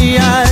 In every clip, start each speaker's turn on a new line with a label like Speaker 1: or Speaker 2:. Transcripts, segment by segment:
Speaker 1: Milagros de Jesús.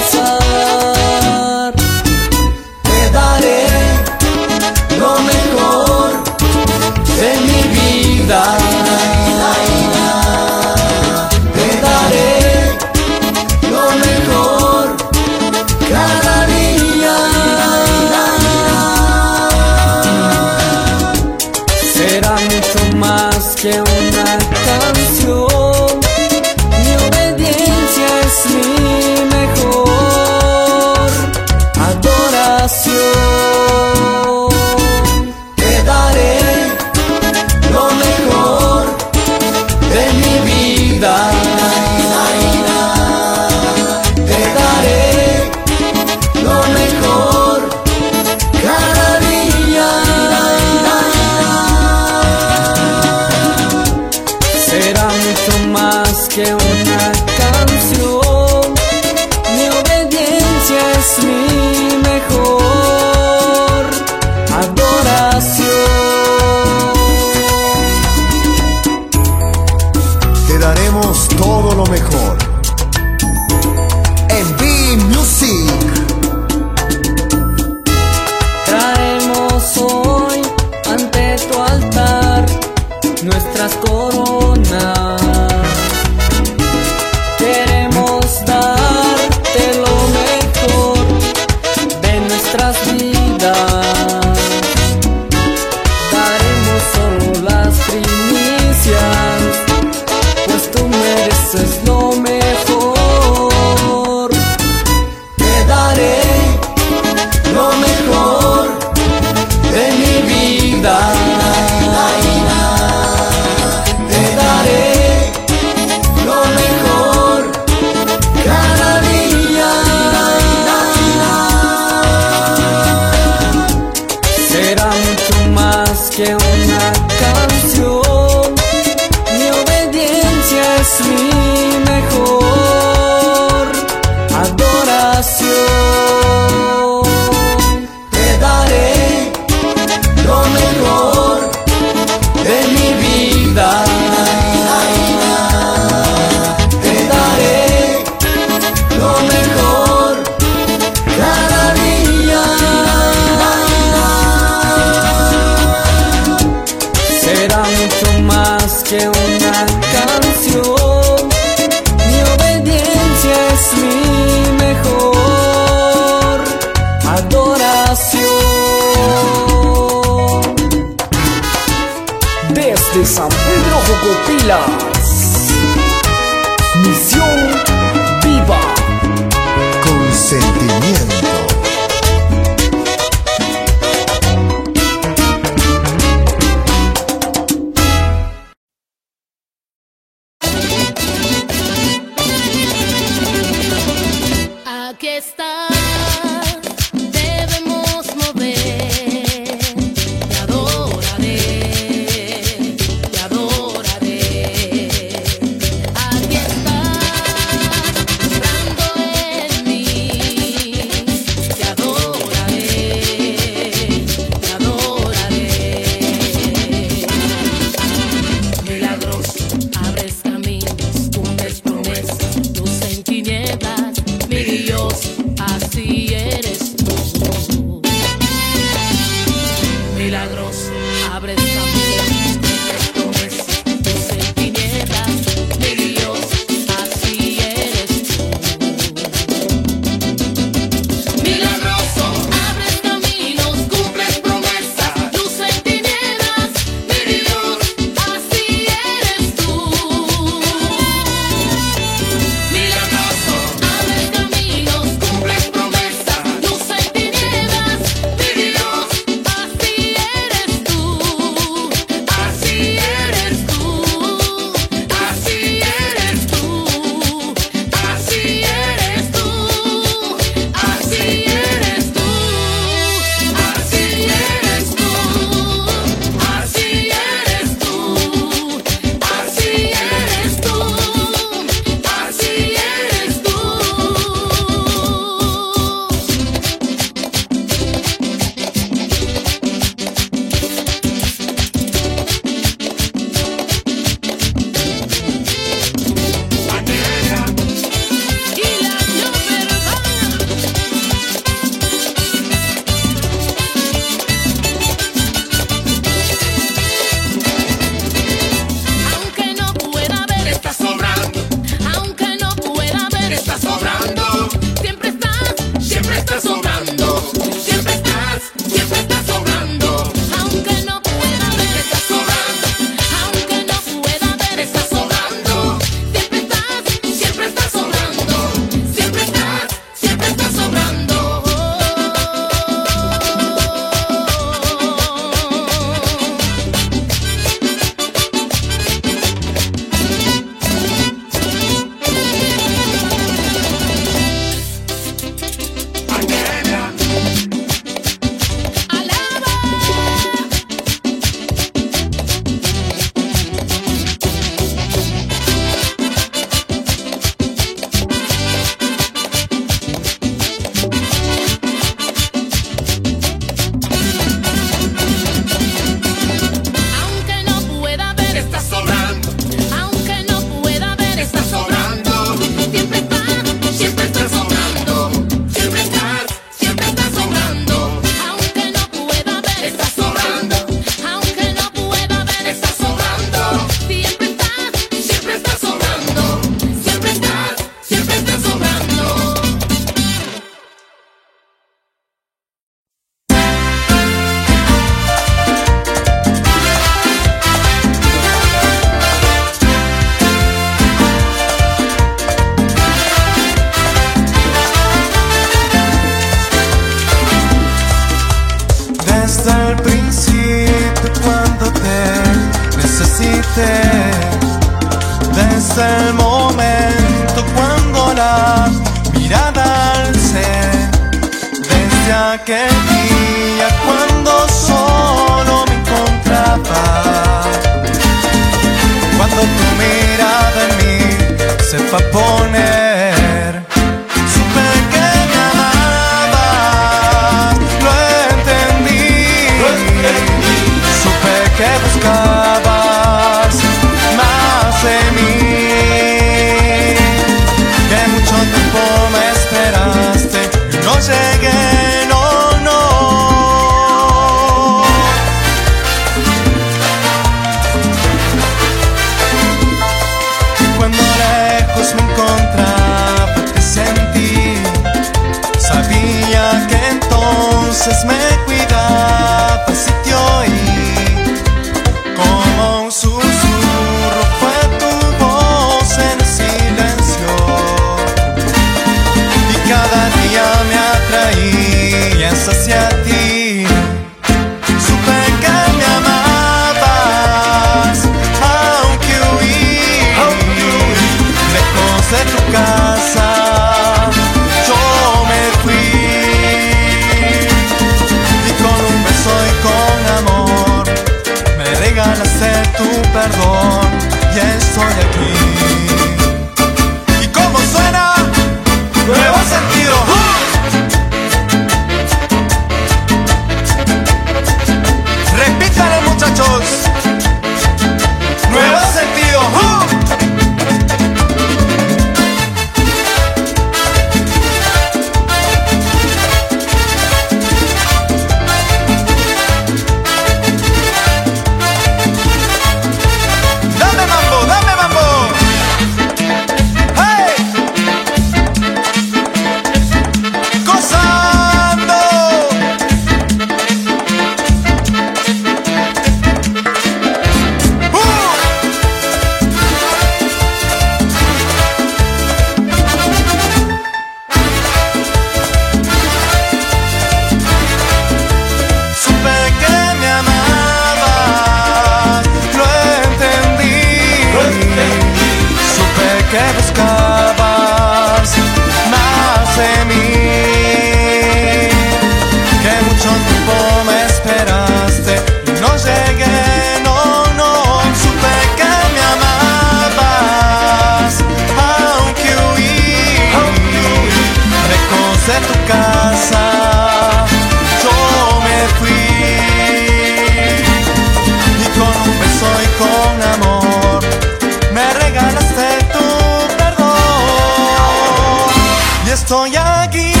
Speaker 2: Y
Speaker 1: estoy aquí.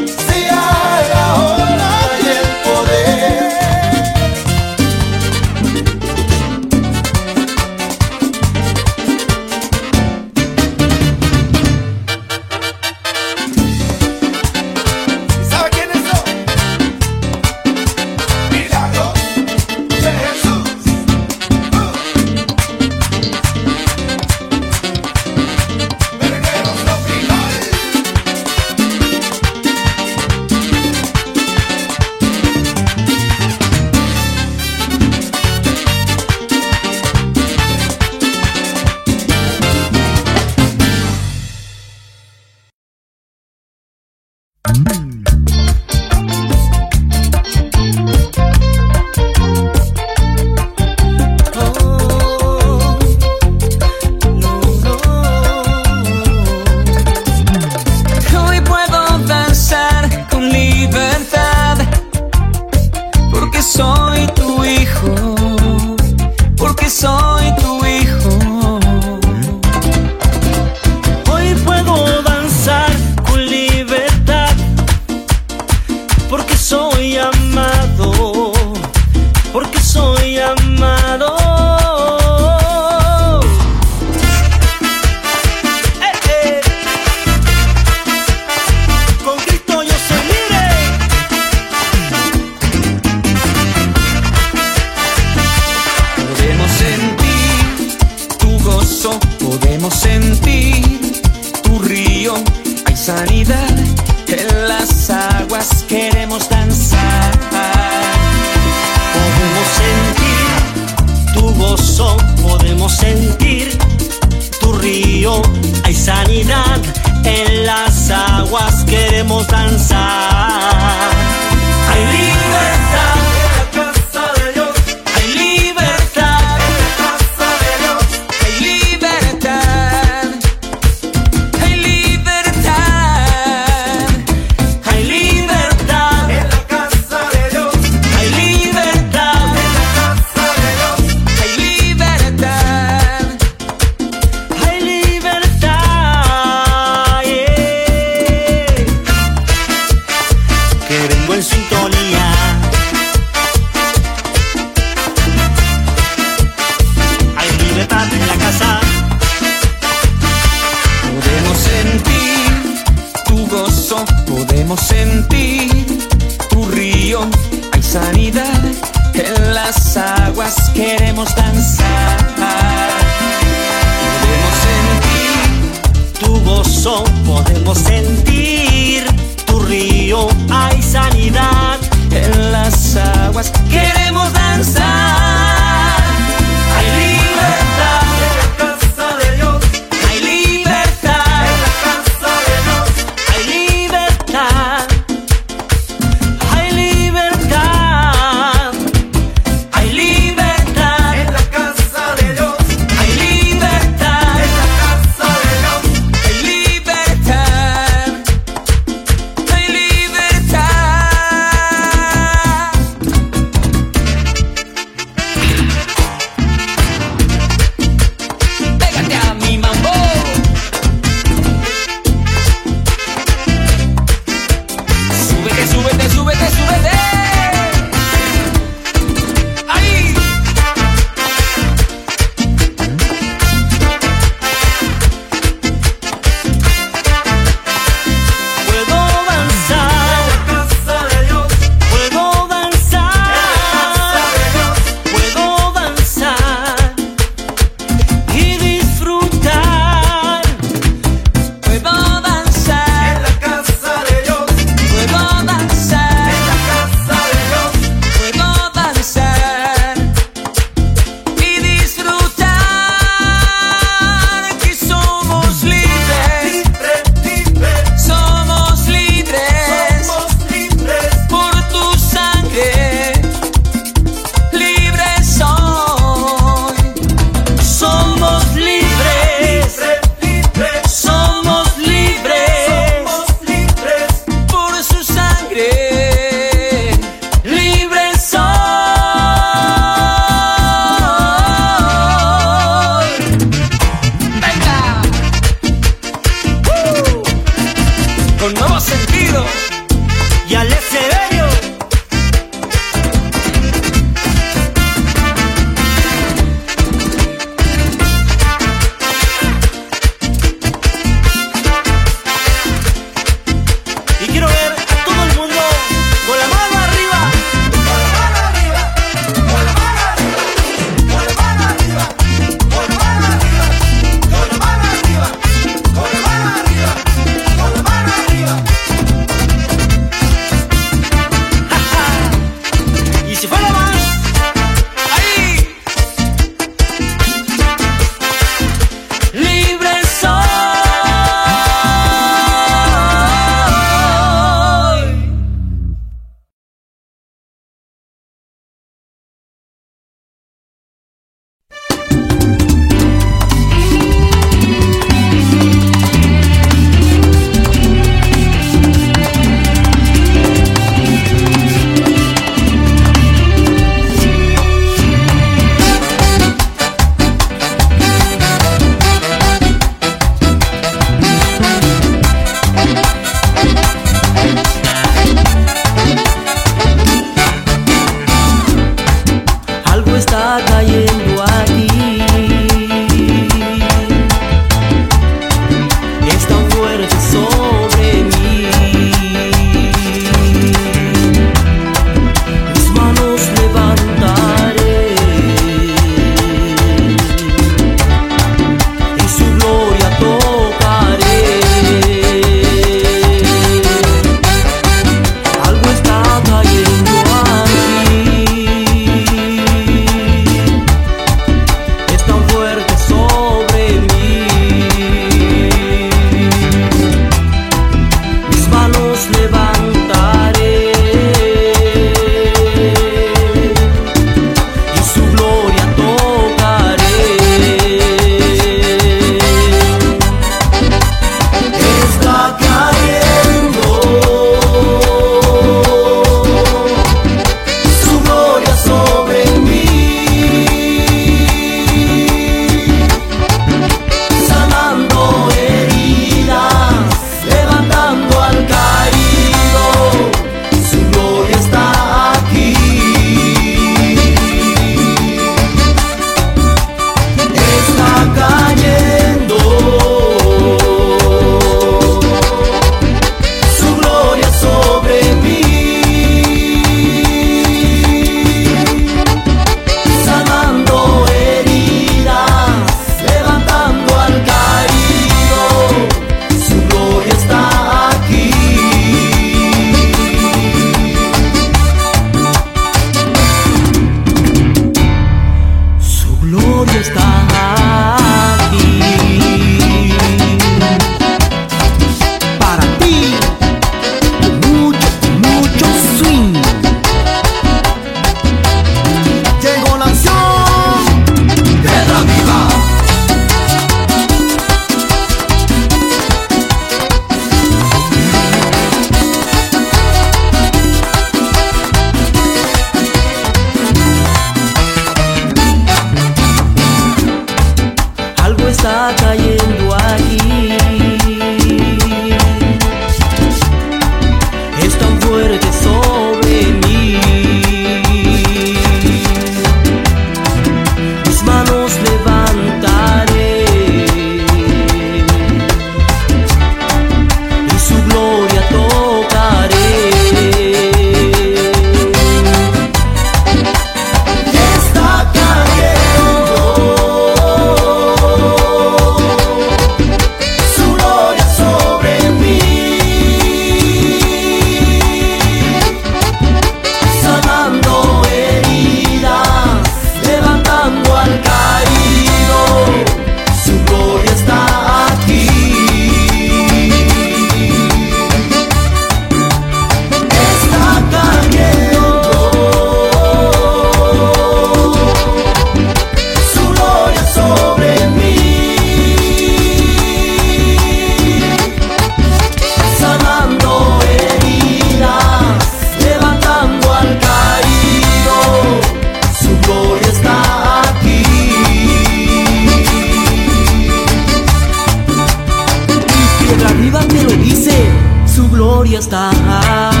Speaker 3: está.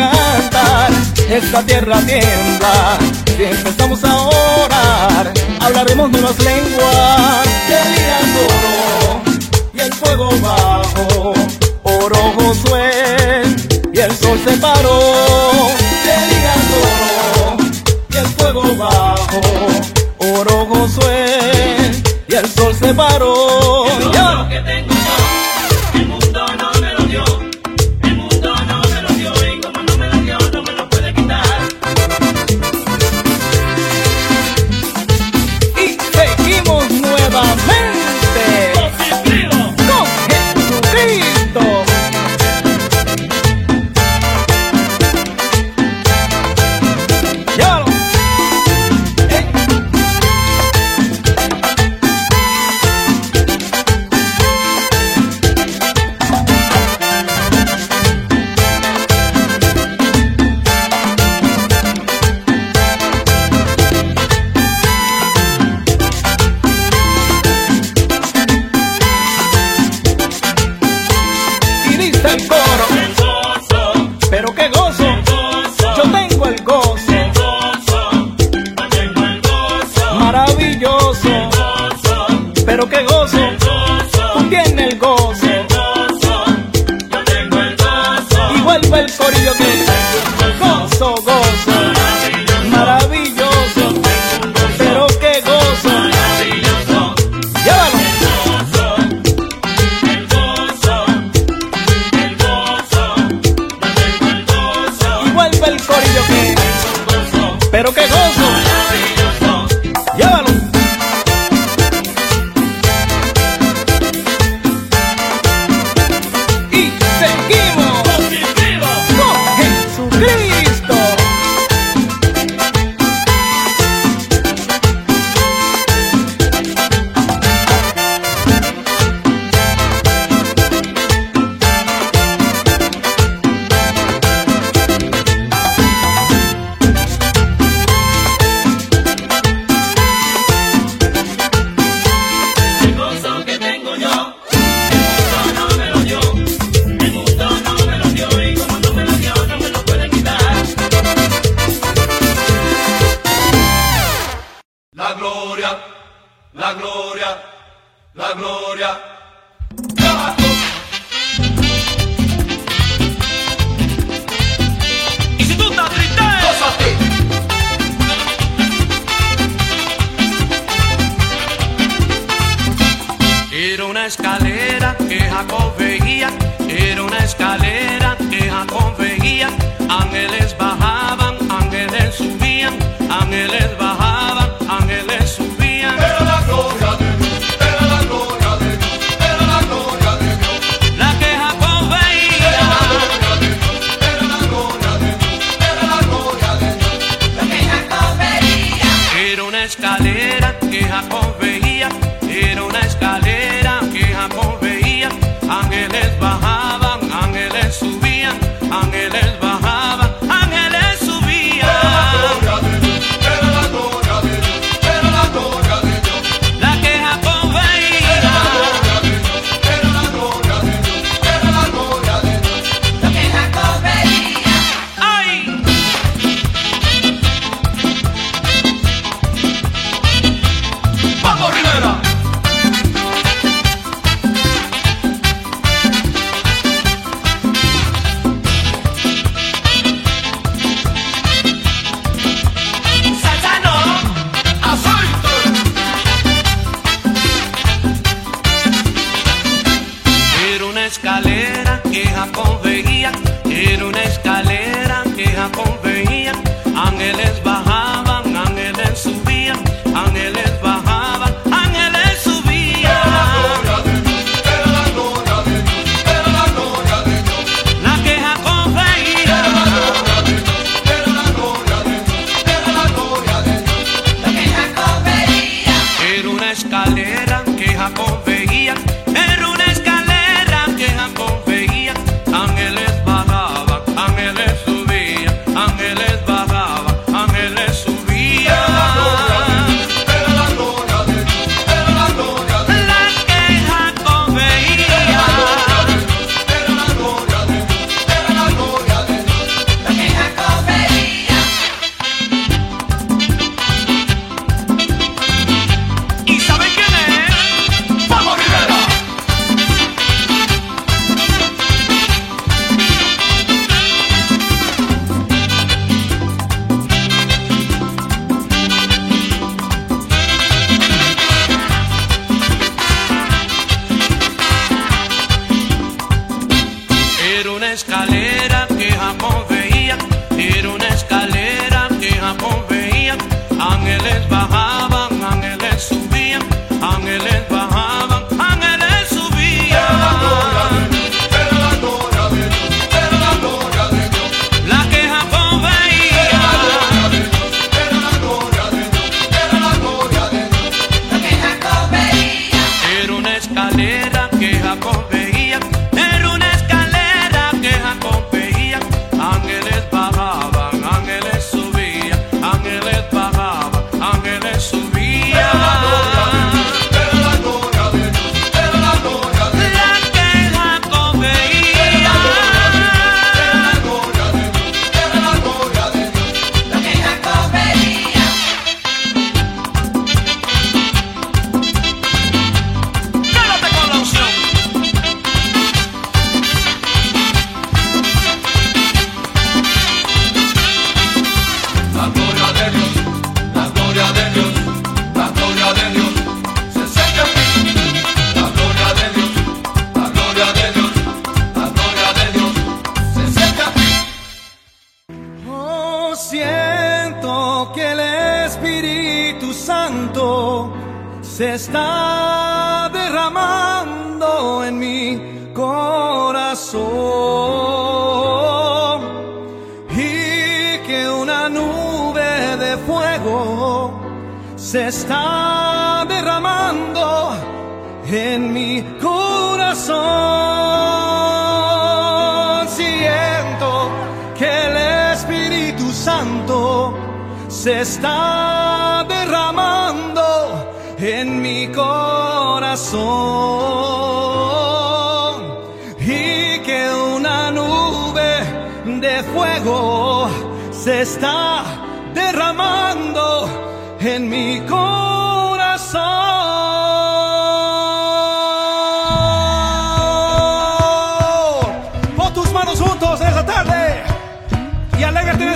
Speaker 3: cantar, esta tierra tiembla. Si empezamos a orar, hablaremos nuevas lenguas. El día y el fuego bajo, oro Josué, y el sol se paró. El y el fuego bajo, oro Josué, y el sol se paró.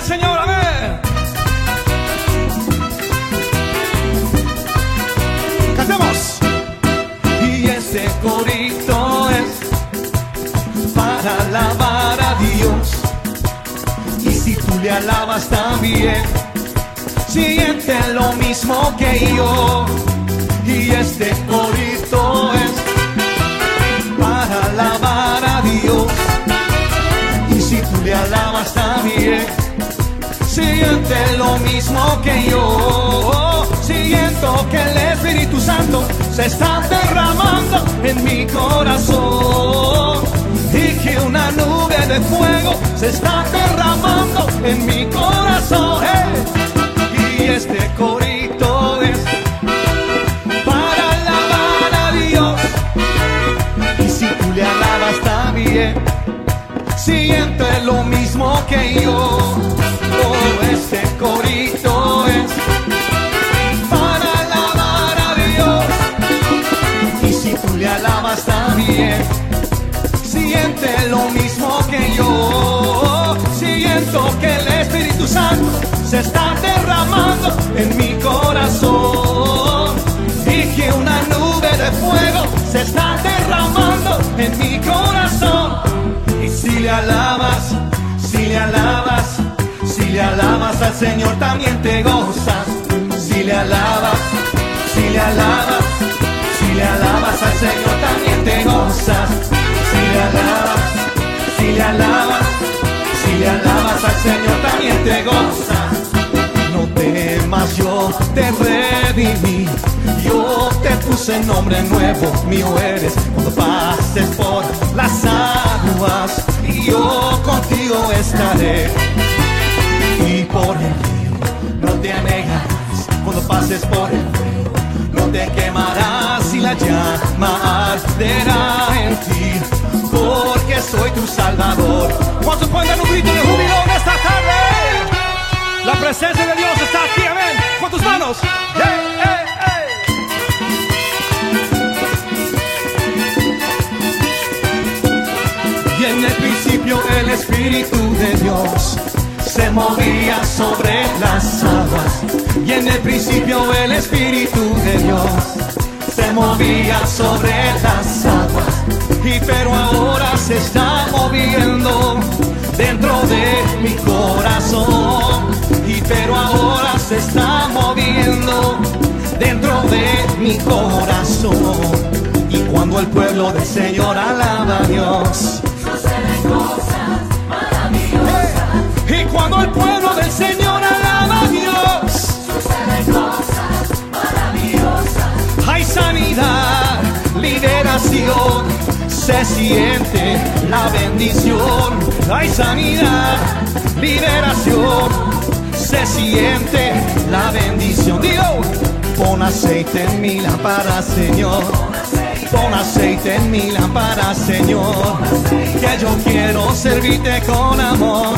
Speaker 2: Señor. Amén. Cantemos. Y ese corito es para alabar a Dios. Y si tú le alabas también, siente lo mismo que yo. Y este corito es para alabar a Dios. Y si tú le alabas también, siente lo mismo que yo. Siento que el Espíritu Santo se está derramando en mi corazón. Y que una nube de fuego se está derramando en mi corazón. ¡Hey! Y este corito es para alabar a Dios. Y si tú le alabas también, siente lo mismo que yo. Oh, este corito es para alabar a Dios. Y si tú le alabas también, siente lo mismo que yo. Siento que el Espíritu Santo se está derramando en mi corazón. Y que una nube de fuego se está derramando en mi corazón. Alabas, si le alabas al Señor también te gozas. Si le alabas, si le alabas, si le alabas al Señor también te gozas. Si le alabas, si le alabas, si le alabas al Señor también te gozas. Yo te redimí. Yo te puse nombre nuevo, mío eres. Cuando pases por las aguas, y yo contigo estaré. Y por el río no te anegarás. Cuando pases por el fuego, no te quemarás. Y la llama arderá en ti, porque soy tu salvador. ¿Cuántos pueden dar un grito de júbilo en esta tarde? La presencia de Dios está aquí, amén. Con tus manos. Y en el principio el Espíritu de Dios se movía sobre las aguas. Y en el principio el Espíritu de Dios se movía sobre las aguas. Y pero ahora se está moviendo dentro de mi corazón. Y pero ahora se está moviendo dentro de mi corazón. Y cuando el pueblo del Señor alaba a Dios, y cuando el pueblo del Señor alaba a Dios, hay sanidad, liberación, se siente la bendición. Hay sanidad, liberación, se la bendición. Digo, pon aceite en mi lámpara, Señor. Pon aceite en mi lámpara, Señor. Que yo quiero servirte con amor.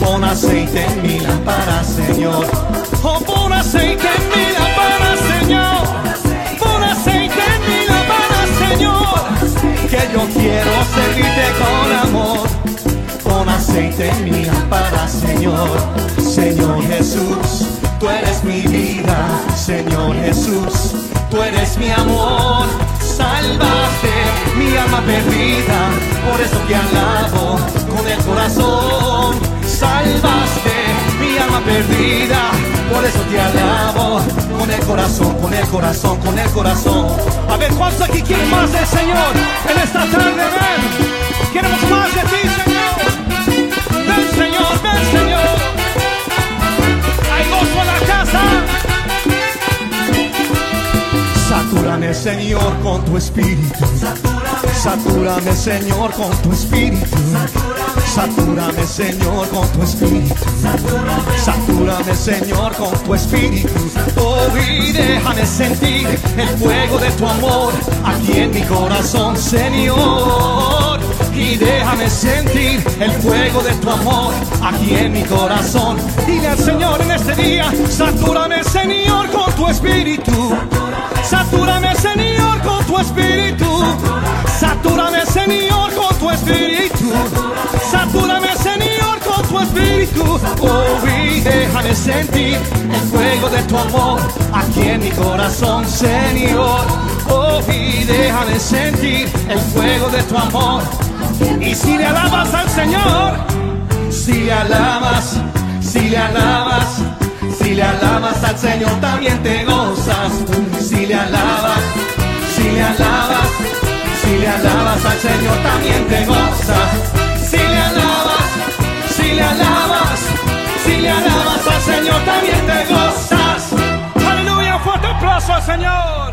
Speaker 2: Pon aceite en mi lámpara, Señor. Oh, pon aceite en mi lámpara, Señor. Pon aceite en mi lámpara, Señor. Que yo quiero servirte con amor. Pon aceite en mi lámpara, Señor. Señor Jesús, tú eres mi vida. Señor Jesús, tú eres mi amor. Salvaste mi alma perdida, por eso te alabo con el corazón. Salvaste mi alma perdida, por eso te alabo con el corazón, con el corazón, con el corazón. A ver, ¿cuántos aquí quieren más del Señor en esta tarde? Queremos más de ti, Señor. Satúrame, Señor, con tu espíritu. Satúrame, Señor, con tu espíritu. Satúrame, Señor, con tu espíritu. Satúrame, Señor, con tu espíritu. Oh, y déjame sentir el fuego de tu amor aquí en mi corazón, Señor. Y déjame sentir el fuego de tu amor aquí en mi corazón. Dile al Señor en este día, satúrame, Señor, con tu espíritu. Satúrame, Señor, con tu espíritu. Satúrame, Señor, con tu espíritu. Satúrame, Señor, con tu espíritu. Oh, y déjame sentir el fuego de tu amor aquí en mi corazón, Señor. Oh, y déjame sentir el fuego de tu amor. Y si le alabas al Señor, si le alabas, si le alabas, si le alabas al Señor también te gozas. Si le alabas, si le alabas, si le alabas al Señor también te gozas. Si le alabas, si le alabas, si le alabas al Señor también te gozas. Aleluya, fuerte aplauso al Señor.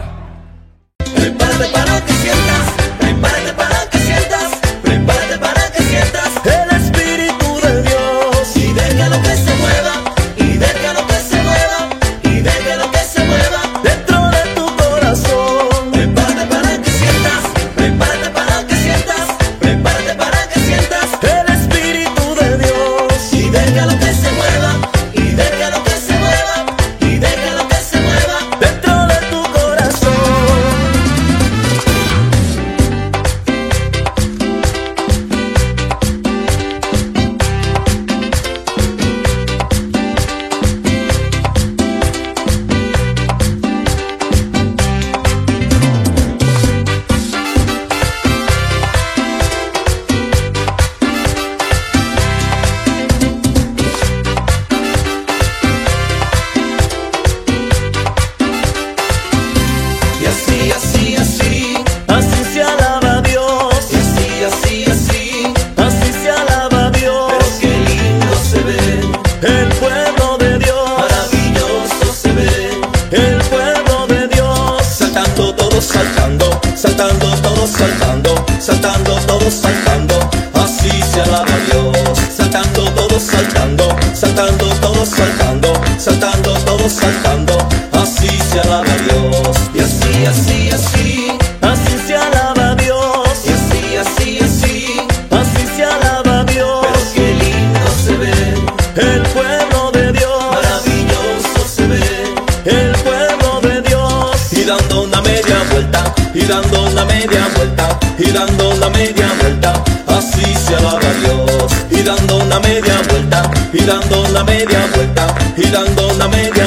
Speaker 4: Vuelta, y